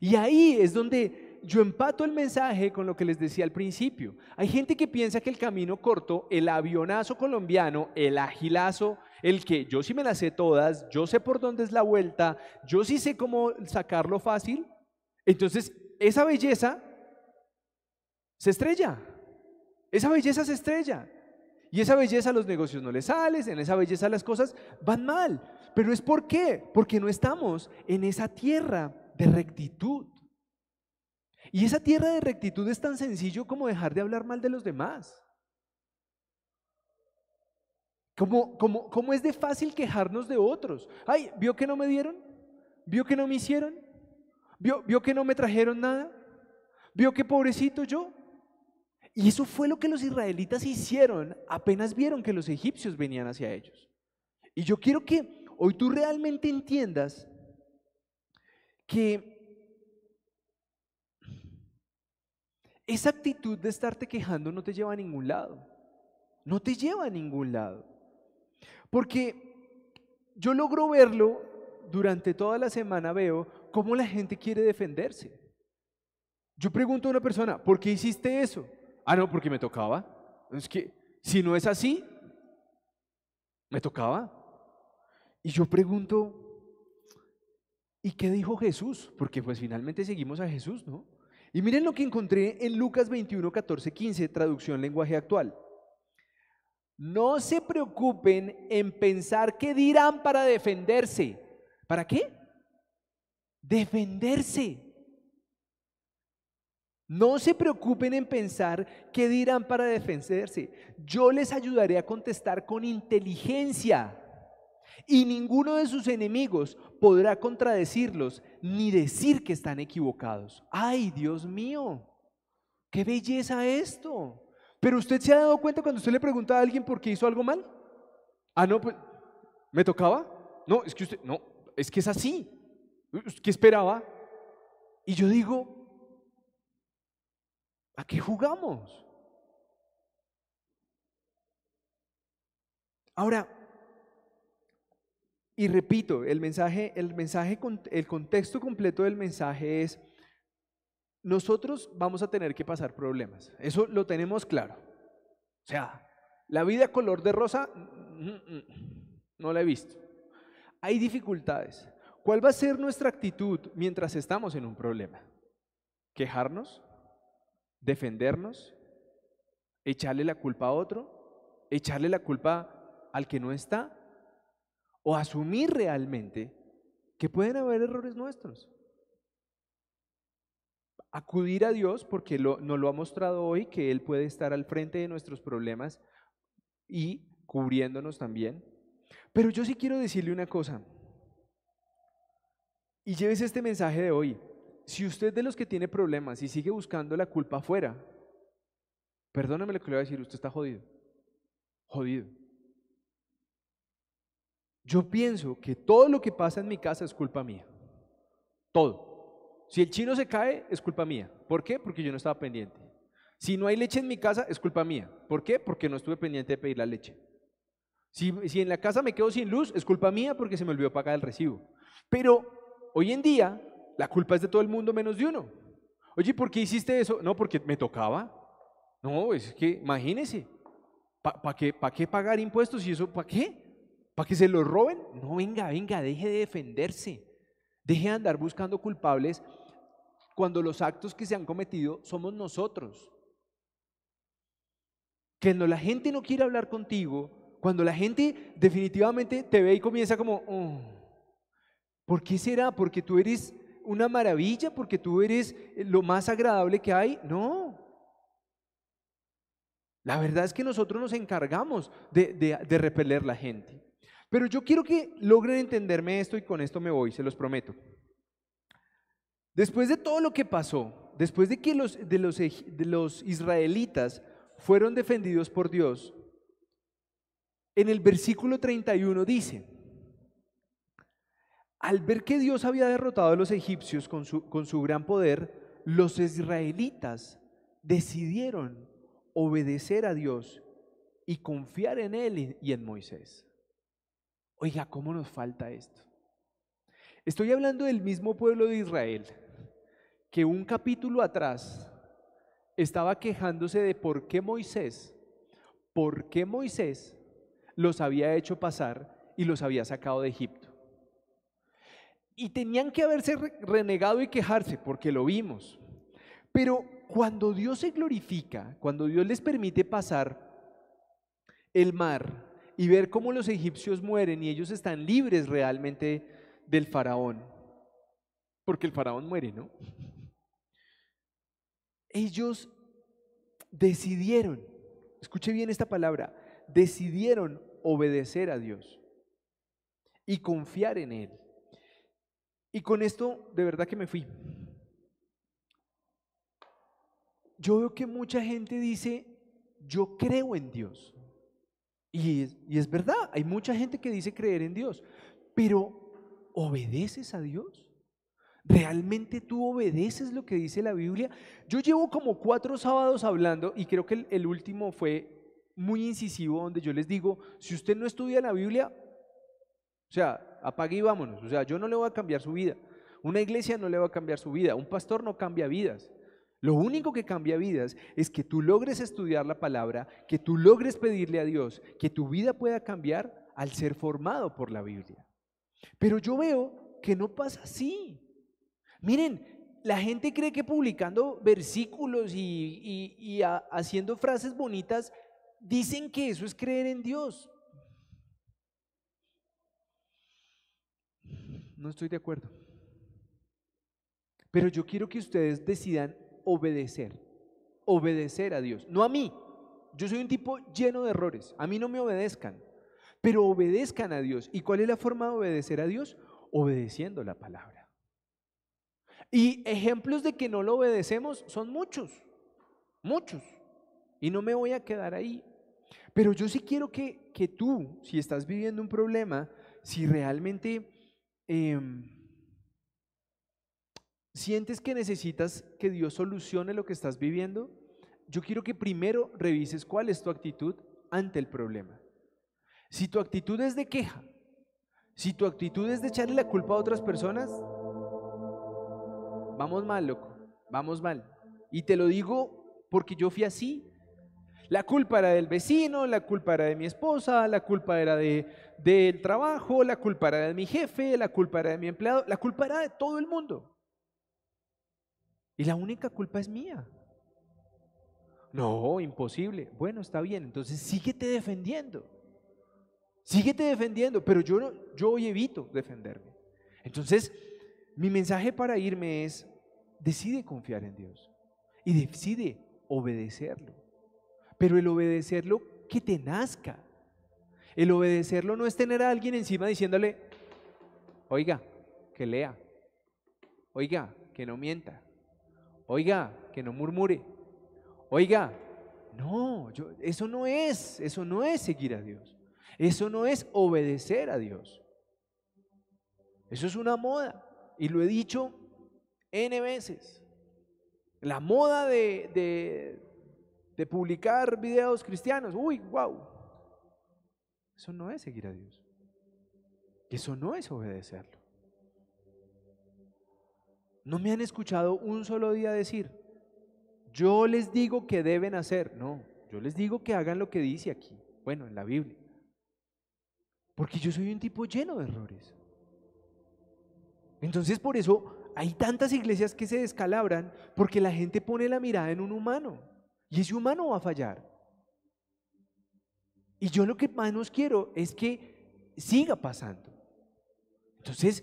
Y ahí es donde yo empato el mensaje con lo que les decía al principio. Hay gente que piensa que el camino corto, el avionazo colombiano, el agilazo, el que yo sí me las sé todas, yo sé por dónde es la vuelta, yo sí sé cómo sacarlo fácil, entonces esa belleza se estrella. Esa belleza se estrella. Y esa belleza a los negocios no les sale, en esa belleza las cosas van mal. Pero es por qué? Porque no estamos en esa tierra de rectitud. Y esa tierra de rectitud es tan sencillo como dejar de hablar mal de los demás. Como es de fácil quejarnos de otros. Ay, ¿vio que no me dieron? ¿Vio que no me hicieron? ¿Vio, vio que no me trajeron nada? ¿Vio que pobrecito yo? Y eso fue lo que los israelitas hicieron apenas vieron que los egipcios venían hacia ellos. Y yo quiero que hoy tú realmente entiendas que esa actitud de estarte quejando no te lleva a ningún lado. No te lleva a ningún lado. Porque yo logro verlo durante toda la semana, veo cómo la gente quiere defenderse. Yo pregunto a una persona, ¿por qué hiciste eso? Ah, no, porque me tocaba. Es que si no es así, me tocaba. Y yo pregunto, ¿y qué dijo Jesús? Porque pues finalmente seguimos a Jesús, ¿no? Y miren lo que encontré en Lucas 21, 14, 15, traducción lenguaje actual. No se preocupen en pensar qué dirán para defenderse. ¿Para qué? Defenderse. No se preocupen en pensar qué dirán para defenderse. Yo les ayudaré a contestar con inteligencia. Y ninguno de sus enemigos podrá contradecirlos ni decir que están equivocados. Ay, Dios mío, qué belleza esto. Pero usted se ha dado cuenta cuando usted le pregunta a alguien por qué hizo algo mal. Ah, no, pues, ¿me tocaba? No, es que usted, no, es que es así. ¿Qué esperaba? Y yo digo, ¿A qué jugamos? Ahora, y repito, el mensaje, el mensaje, el contexto completo del mensaje es, nosotros vamos a tener que pasar problemas. Eso lo tenemos claro. O sea, la vida color de rosa, mm, mm, mm, no la he visto. Hay dificultades. ¿Cuál va a ser nuestra actitud mientras estamos en un problema? ¿Quejarnos? defendernos, echarle la culpa a otro, echarle la culpa al que no está, o asumir realmente que pueden haber errores nuestros. Acudir a Dios porque lo, nos lo ha mostrado hoy, que Él puede estar al frente de nuestros problemas y cubriéndonos también. Pero yo sí quiero decirle una cosa. Y lleves este mensaje de hoy si usted de los que tiene problemas y sigue buscando la culpa afuera, perdóname lo que le voy a decir, usted está jodido. Jodido. Yo pienso que todo lo que pasa en mi casa es culpa mía. Todo. Si el chino se cae, es culpa mía. ¿Por qué? Porque yo no estaba pendiente. Si no hay leche en mi casa, es culpa mía. ¿Por qué? Porque no estuve pendiente de pedir la leche. Si, si en la casa me quedo sin luz, es culpa mía porque se me olvidó pagar el recibo. Pero hoy en día la culpa es de todo el mundo menos de uno. Oye, ¿por qué hiciste eso? No, porque me tocaba. No, es que imagínese. ¿Para qué, qué pagar impuestos y eso? ¿Para qué? ¿Para que se lo roben? No, venga, venga, deje de defenderse. Deje de andar buscando culpables cuando los actos que se han cometido somos nosotros. Que cuando la gente no quiere hablar contigo, cuando la gente definitivamente te ve y comienza como, oh, ¿Por qué será? ¿Porque tú eres una maravilla? ¿Porque tú eres lo más agradable que hay? No. La verdad es que nosotros nos encargamos de, de, repeler la gente. Pero yo quiero que logren entenderme esto y con esto me voy, se los prometo. Después de todo lo que pasó, después de que los, de los, de los israelitas fueron defendidos por Dios, en el versículo 31 dice, al ver que Dios había derrotado a los egipcios con su, con su gran poder, los israelitas decidieron obedecer a Dios y confiar en Él y en Moisés. Oiga, ¿cómo nos falta esto? Estoy hablando del mismo pueblo de Israel que un capítulo atrás estaba quejándose de por qué Moisés, por qué Moisés los había hecho pasar y los había sacado de Egipto. Y tenían que haberse renegado y quejarse porque lo vimos. Pero cuando Dios se glorifica, cuando Dios les permite pasar el mar y ver cómo los egipcios mueren y ellos están libres realmente del faraón, porque el faraón muere, ¿no? Ellos decidieron, escuche bien esta palabra, decidieron obedecer a Dios y confiar en Él. Y con esto de verdad que me fui. Yo veo que mucha gente dice, yo creo en Dios. Y es, y es verdad, hay mucha gente que dice creer en Dios, pero ¿obedeces a Dios? ¿Realmente tú obedeces lo que dice la Biblia? Yo llevo como cuatro sábados hablando y creo que el, último fue muy incisivo donde yo les digo, si usted no estudia la Biblia, o sea, apague y vámonos. O sea, yo no le voy a cambiar su vida. Una iglesia no le va a cambiar su vida. Un pastor no cambia vidas. Lo único que cambia vidas es que tú logres estudiar la palabra, que tú logres pedirle a Dios, que tu vida pueda cambiar al ser formado por la Biblia. Pero yo veo que no pasa así. Miren, la gente cree que publicando versículos y, haciendo frases bonitas, dicen que eso es creer en Dios. No estoy de acuerdo. Pero yo quiero que ustedes decidan obedecer, obedecer a Dios, no a mí. Yo soy un tipo lleno de errores, a mí no me obedezcan, pero obedezcan a Dios. ¿Y cuál es la forma de obedecer a Dios? Obedeciendo la palabra. Y ejemplos de que no lo obedecemos son muchos, muchos. Y no me voy a quedar ahí. Pero yo sí quiero que, que tú, si estás viviendo un problema, si realmente em, sientes que necesitas que Dios solucione lo que estás viviendo, yo quiero que primero revises cuál es tu actitud ante el problema. Si tu actitud es de queja, si tu actitud es de echarle la culpa a otras personas, vamos mal, loco, vamos mal. Y te lo digo porque yo fui así. La culpa era del vecino, la culpa era de mi esposa, la culpa era de, del trabajo, la culpa era de mi jefe, la culpa era de mi empleado, la culpa era de todo el mundo. Y la única culpa es mía. No, imposible. Bueno, está bien, entonces síguete defendiendo. Síguete defendiendo, pero yo, no, yo hoy evito defenderme. Entonces, mi mensaje para irme es, decide confiar en Dios y decide obedecerlo. Pero el obedecerlo que te nazca. El obedecerlo no es tener a alguien encima diciéndole, oiga, que lea, oiga, que no mienta, oiga, que no murmure, oiga, no, yo, eso no es, eso no es seguir a Dios, eso no es obedecer a Dios. Eso es una moda. Y lo he dicho N veces. La moda de, de, publicar videos cristianos. Uy, wow. Eso no es seguir a Dios. Eso no es obedecerlo. No me han escuchado un solo día decir, yo les digo que deben hacer. No, yo les digo que hagan lo que dice aquí. Bueno, en la Biblia. Porque yo soy un tipo lleno de errores. Entonces por eso hay tantas iglesias que se descalabran porque la gente pone la mirada en un humano y ese humano va a fallar. Y yo lo que menos quiero es que siga pasando. Entonces,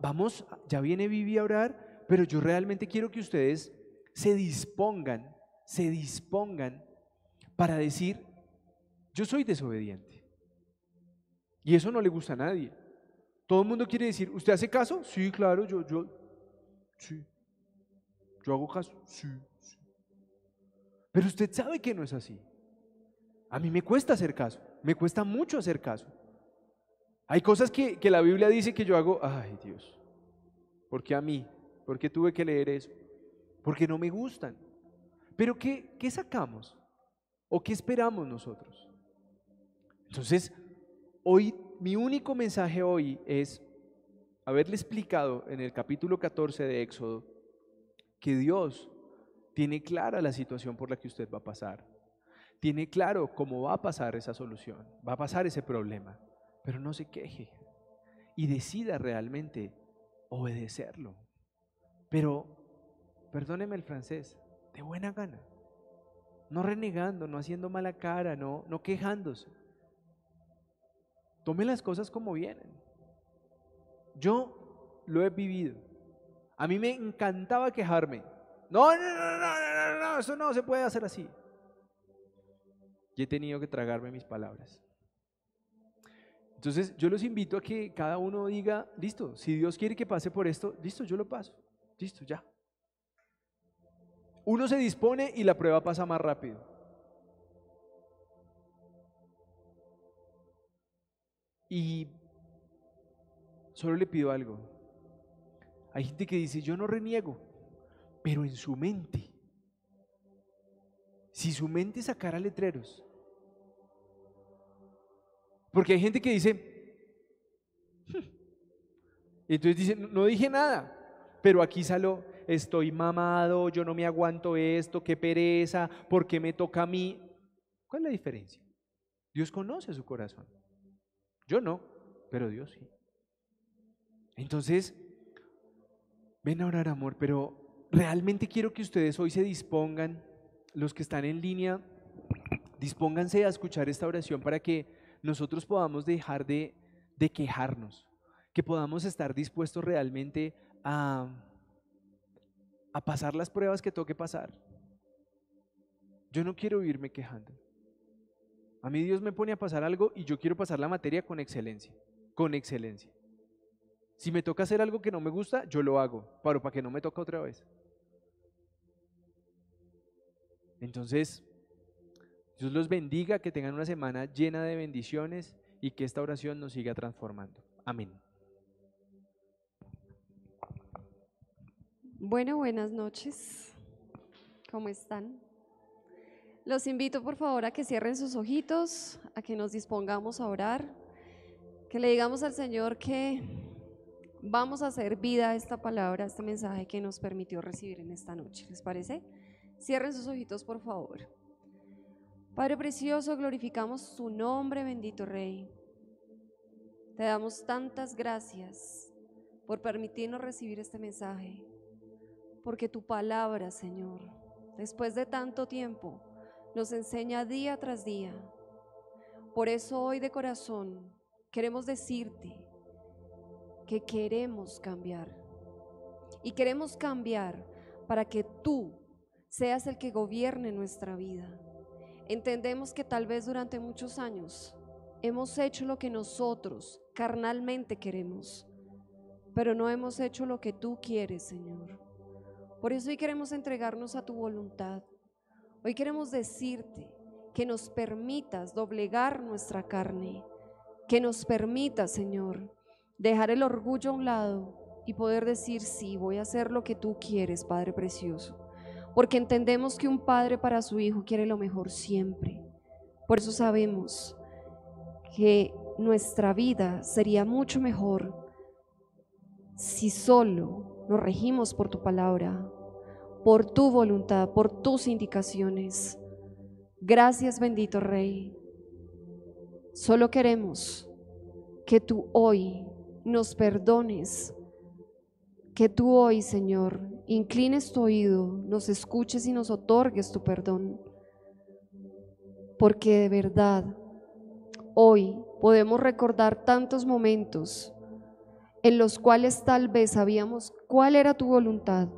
vamos, ya viene Vivi a orar, pero yo realmente quiero que ustedes se dispongan, se dispongan para decir, yo soy desobediente. Y eso no le gusta a nadie. Todo el mundo quiere decir, ¿usted hace caso? Sí, claro, yo, yo, sí. Yo hago caso, sí, sí. Pero usted sabe que no es así. A mí me cuesta hacer caso, me cuesta mucho hacer caso. Hay cosas que, que la Biblia dice que yo hago, ay Dios, ¿por qué a mí? ¿Por qué tuve que leer eso? Porque no me gustan. Pero ¿qué, qué sacamos? ¿O qué esperamos nosotros? Entonces, hoy, mi único mensaje hoy es haberle explicado en el capítulo 14 de Éxodo que Dios tiene clara la situación por la que usted va a pasar. Tiene claro cómo va a pasar esa solución, va a pasar ese problema pero no se queje y decida realmente obedecerlo. Pero, perdóneme el francés, de buena gana, no renegando, no haciendo mala cara, no, no quejándose. Tome las cosas como vienen. Yo lo he vivido. A mí me encantaba quejarme. No, no, no, no, no, no, eso no se puede hacer así. Y he tenido que tragarme mis palabras. Entonces yo los invito a que cada uno diga, listo, si Dios quiere que pase por esto, listo, yo lo paso, listo, ya. Uno se dispone y la prueba pasa más rápido. Y solo le pido algo. Hay gente que dice, yo no reniego, pero en su mente, si su mente sacara letreros, porque hay gente que dice, hmm". entonces dice, no dije nada, pero aquí salió, estoy mamado, yo no me aguanto esto, qué pereza, ¿por qué me toca a mí? ¿Cuál es la diferencia? Dios conoce su corazón. Yo no, pero Dios sí. Entonces, ven a orar, amor, pero realmente quiero que ustedes hoy se dispongan, los que están en línea, dispónganse a escuchar esta oración para que nosotros podamos dejar de, quejarnos, que podamos estar dispuestos realmente a, a pasar las pruebas que toque pasar. Yo no quiero irme quejando. A mí Dios me pone a pasar algo y yo quiero pasar la materia con excelencia, con excelencia. Si me toca hacer algo que no me gusta, yo lo hago, pero para que no me toque otra vez. Entonces, Dios los bendiga, que tengan una semana llena de bendiciones y que esta oración nos siga transformando. Amén. Bueno, buenas noches. ¿Cómo están? Los invito por favor a que cierren sus ojitos, a que nos dispongamos a orar, que le digamos al Señor que vamos a hacer vida a esta palabra, a este mensaje que nos permitió recibir en esta noche. ¿Les parece? Cierren sus ojitos por favor. Padre precioso, glorificamos su nombre, bendito Rey. Te damos tantas gracias por permitirnos recibir este mensaje, porque tu palabra, Señor, después de tanto tiempo, nos enseña día tras día. Por eso hoy de corazón queremos decirte que queremos cambiar. Y queremos cambiar para que tú seas el que gobierne nuestra vida Entendemos que tal vez durante muchos años hemos hecho lo que nosotros carnalmente queremos, pero no hemos hecho lo que tú quieres, Señor. Por eso hoy queremos entregarnos a tu voluntad. Hoy queremos decirte que nos permitas doblegar nuestra carne, que nos permita, Señor, dejar el orgullo a un lado y poder decir, sí, voy a hacer lo que tú quieres, Padre Precioso porque entendemos que un padre para su hijo quiere lo mejor siempre. Por eso sabemos que nuestra vida sería mucho mejor si solo nos regimos por tu palabra, por tu voluntad, por tus indicaciones. Gracias bendito Rey. Solo queremos que tú hoy nos perdones que tú hoy, Señor, inclines tu oído, nos escuches y nos otorgues tu perdón. Porque de verdad, hoy podemos recordar tantos momentos en los cuales tal vez sabíamos cuál era tu voluntad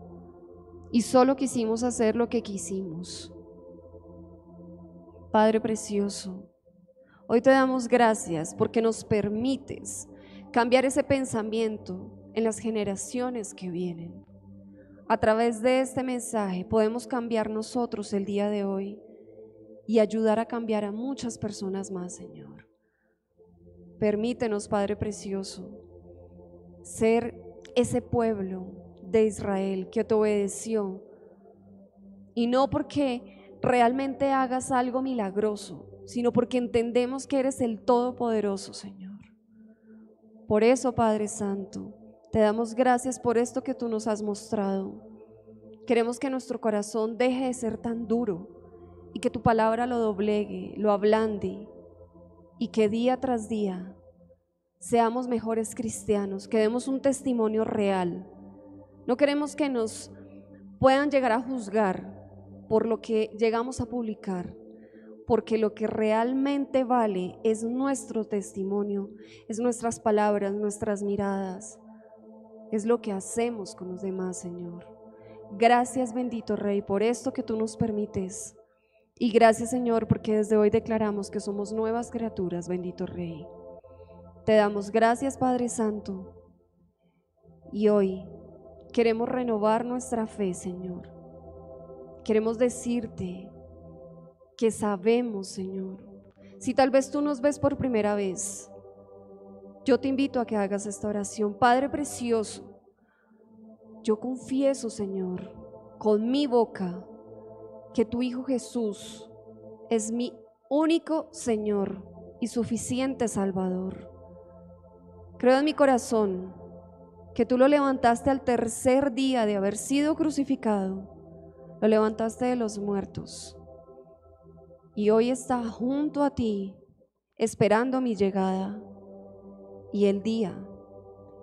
y solo quisimos hacer lo que quisimos. Padre precioso, hoy te damos gracias porque nos permites cambiar ese pensamiento en las generaciones que vienen. A través de este mensaje podemos cambiar nosotros el día de hoy y ayudar a cambiar a muchas personas más, Señor. Permítenos, Padre Precioso, ser ese pueblo de Israel que te obedeció y no porque realmente hagas algo milagroso, sino porque entendemos que eres el Todopoderoso, Señor. Por eso, Padre Santo, te damos gracias por esto que tú nos has mostrado. Queremos que nuestro corazón deje de ser tan duro y que tu palabra lo doblegue, lo ablande y que día tras día seamos mejores cristianos, que demos un testimonio real. No queremos que nos puedan llegar a juzgar por lo que llegamos a publicar, porque lo que realmente vale es nuestro testimonio, es nuestras palabras, nuestras miradas, es lo que hacemos con los demás, Señor. Gracias, bendito Rey, por esto que tú nos permites. Y gracias, Señor, porque desde hoy declaramos que somos nuevas criaturas, bendito Rey. Te damos gracias, Padre Santo. Y hoy queremos renovar nuestra fe, Señor. Queremos decirte que sabemos, Señor. Si tal vez tú nos ves por primera vez, yo te invito a que hagas esta oración. Padre precioso, yo confieso, Señor, con mi boca, que tu Hijo Jesús es mi único Señor y suficiente Salvador. Creo en mi corazón que tú lo levantaste al tercer día de haber sido crucificado, lo levantaste de los muertos y hoy está junto a ti esperando mi llegada y el día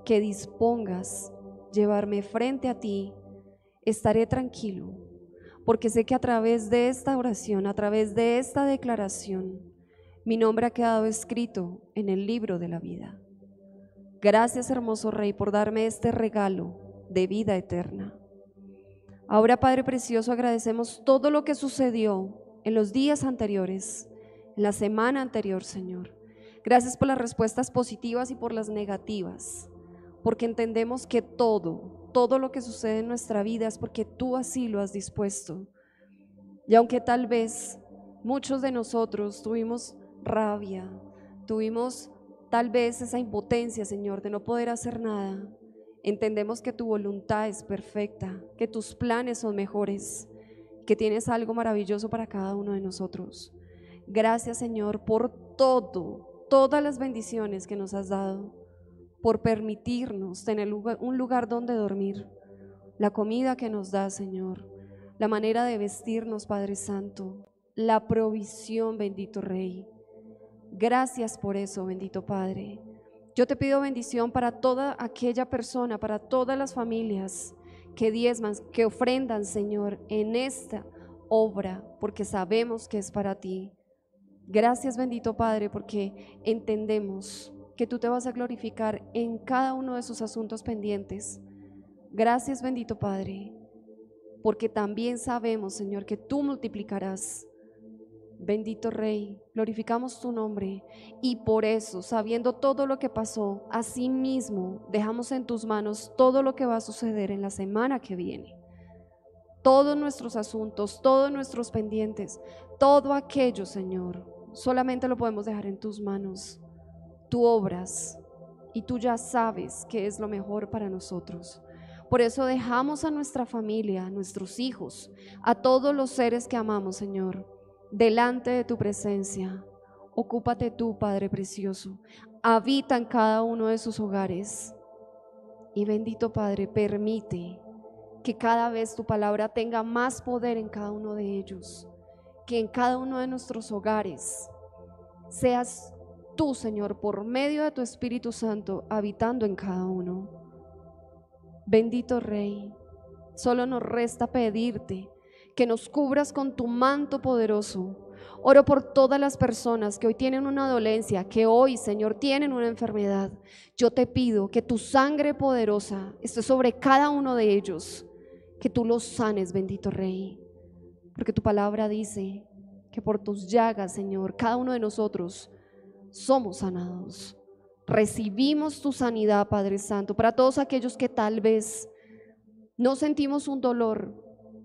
que dispongas llevarme frente a ti, estaré tranquilo, porque sé que a través de esta oración, a través de esta declaración, mi nombre ha quedado escrito en el libro de la vida. Gracias, hermoso Rey, por darme este regalo de vida eterna. Ahora, Padre Precioso, agradecemos todo lo que sucedió en los días anteriores, en la semana anterior, Señor. Gracias por las respuestas positivas y por las negativas, porque entendemos que todo, todo lo que sucede en nuestra vida es porque tú así lo has dispuesto. Y aunque tal vez muchos de nosotros tuvimos rabia, tuvimos tal vez esa impotencia, Señor, de no poder hacer nada, entendemos que tu voluntad es perfecta, que tus planes son mejores, que tienes algo maravilloso para cada uno de nosotros. Gracias, Señor, por todo, todas las bendiciones que nos has dado, por permitirnos tener un lugar donde dormir, la comida que nos da, Señor, la manera de vestirnos, Padre Santo, la provisión, bendito Rey. Gracias por eso, bendito Padre. Yo te pido bendición para toda aquella persona, para todas las familias que diezman, que ofrendan, Señor, en esta obra, porque sabemos que es para ti. Gracias bendito Padre porque entendemos que tú te vas a glorificar en cada uno de esos asuntos pendientes. Gracias bendito Padre porque también sabemos Señor que tú multiplicarás. Bendito Rey, glorificamos tu nombre y por eso, sabiendo todo lo que pasó, así mismo dejamos en tus manos todo lo que va a suceder en la semana que viene. Todos nuestros asuntos, todos nuestros pendientes, todo aquello, Señor, solamente lo podemos dejar en tus manos. Tú obras y tú ya sabes qué es lo mejor para nosotros. Por eso dejamos a nuestra familia, a nuestros hijos, a todos los seres que amamos, Señor, delante de tu presencia. Ocúpate tú, Padre Precioso. Habita en cada uno de sus hogares. Y bendito Padre, permite que cada vez tu palabra tenga más poder en cada uno de ellos que en cada uno de nuestros hogares seas tú, Señor, por medio de tu Espíritu Santo, habitando en cada uno. Bendito Rey, solo nos resta pedirte que nos cubras con tu manto poderoso, Oro por todas las personas que hoy tienen una dolencia, que hoy, Señor, tienen una enfermedad. Yo te pido que tu sangre poderosa esté sobre cada uno de ellos, que tú los sanes, bendito Rey. Porque tu palabra dice que por tus llagas, Señor, cada uno de nosotros somos sanados. Recibimos tu sanidad, Padre Santo, para todos aquellos que tal vez no sentimos un dolor,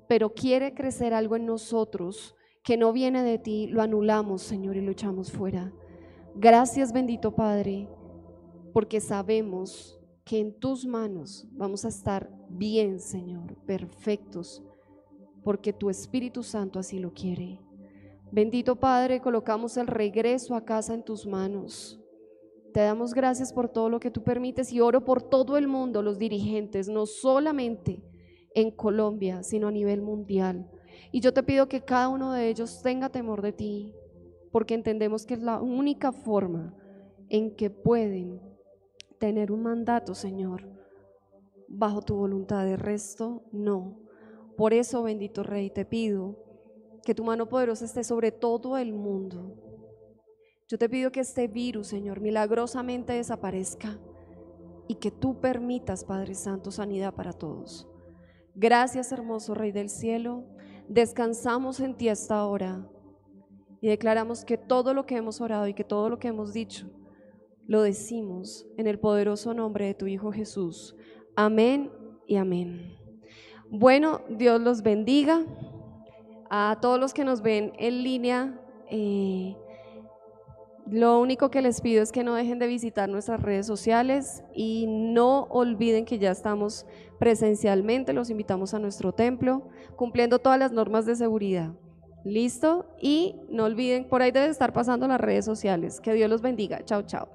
pero quiere crecer algo en nosotros que no viene de ti, lo anulamos, Señor, y lo echamos fuera. Gracias, bendito Padre, porque sabemos que en tus manos vamos a estar bien, Señor, perfectos, porque tu Espíritu Santo así lo quiere. Bendito Padre, colocamos el regreso a casa en tus manos. Te damos gracias por todo lo que tú permites y oro por todo el mundo, los dirigentes, no solamente en Colombia, sino a nivel mundial. Y yo te pido que cada uno de ellos tenga temor de ti, porque entendemos que es la única forma en que pueden tener un mandato, Señor, bajo tu voluntad. De resto, no. Por eso, bendito Rey, te pido que tu mano poderosa esté sobre todo el mundo. Yo te pido que este virus, Señor, milagrosamente desaparezca y que tú permitas, Padre Santo, sanidad para todos. Gracias, hermoso Rey del Cielo descansamos en ti hasta ahora y declaramos que todo lo que hemos orado y que todo lo que hemos dicho, lo decimos en el poderoso nombre de tu Hijo Jesús. Amén y amén. Bueno, Dios los bendiga. A todos los que nos ven en línea, eh, lo único que les pido es que no dejen de visitar nuestras redes sociales y no olviden que ya estamos presencialmente, los invitamos a nuestro templo, cumpliendo todas las normas de seguridad. ¿Listo? Y no olviden, por ahí debe estar pasando las redes sociales. Que Dios los bendiga. Chao, chao.